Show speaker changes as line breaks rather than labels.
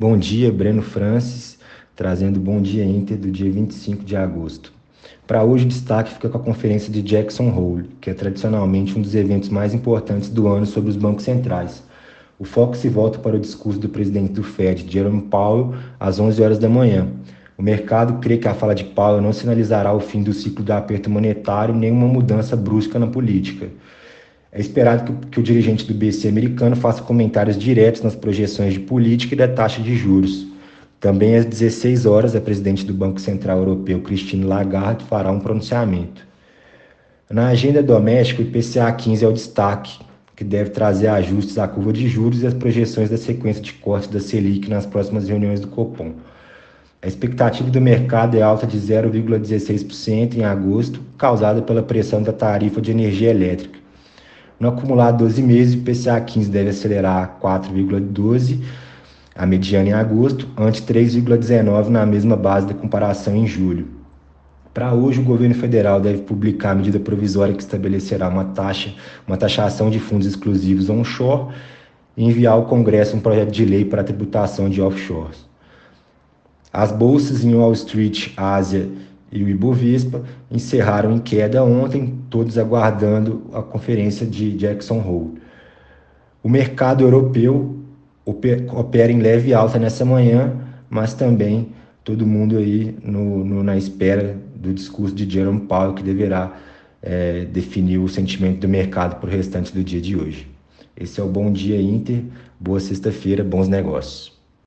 Bom dia, Breno Francis, trazendo Bom Dia Inter do dia 25 de agosto. Para hoje, o destaque fica com a conferência de Jackson Hole, que é tradicionalmente um dos eventos mais importantes do ano sobre os bancos centrais. O foco se volta para o discurso do presidente do Fed, Jerome Powell, às 11 horas da manhã. O mercado crê que a fala de Powell não sinalizará o fim do ciclo do aperto monetário nem uma mudança brusca na política. É esperado que, que, o dirigente do BC americano faça comentários diretos nas projeções de política e da taxa de juros. Também às 16 horas, a presidente do Banco Central Europeu, Christine Lagarde, fará um pronunciamento. Na agenda doméstica, o IPCA 15 é o destaque, que deve trazer ajustes à curva de juros e as projeções da sequência de cortes da Selic nas próximas reuniões do Copom. A expectativa do mercado é alta de 0,16% em agosto, causada pela pressão da tarifa de energia elétrica. No acumulado 12 meses, o PCA 15 deve acelerar 4,12 a mediana em agosto, ante 3,19 na mesma base da comparação em julho. Para hoje, o governo federal deve publicar a medida provisória que estabelecerá uma taxa, uma taxação de fundos exclusivos onshore e enviar ao Congresso um projeto de lei para a tributação de offshores. As bolsas em Wall Street, Ásia e o Ibovespa encerraram em queda ontem, todos aguardando a conferência de Jackson Hole. O mercado europeu opera em leve alta nessa manhã, mas também todo mundo aí no, no, na espera do discurso de Jerome Powell, que deverá é, definir o sentimento do mercado para o restante do dia de hoje. Esse é o Bom Dia Inter, boa sexta-feira, bons negócios.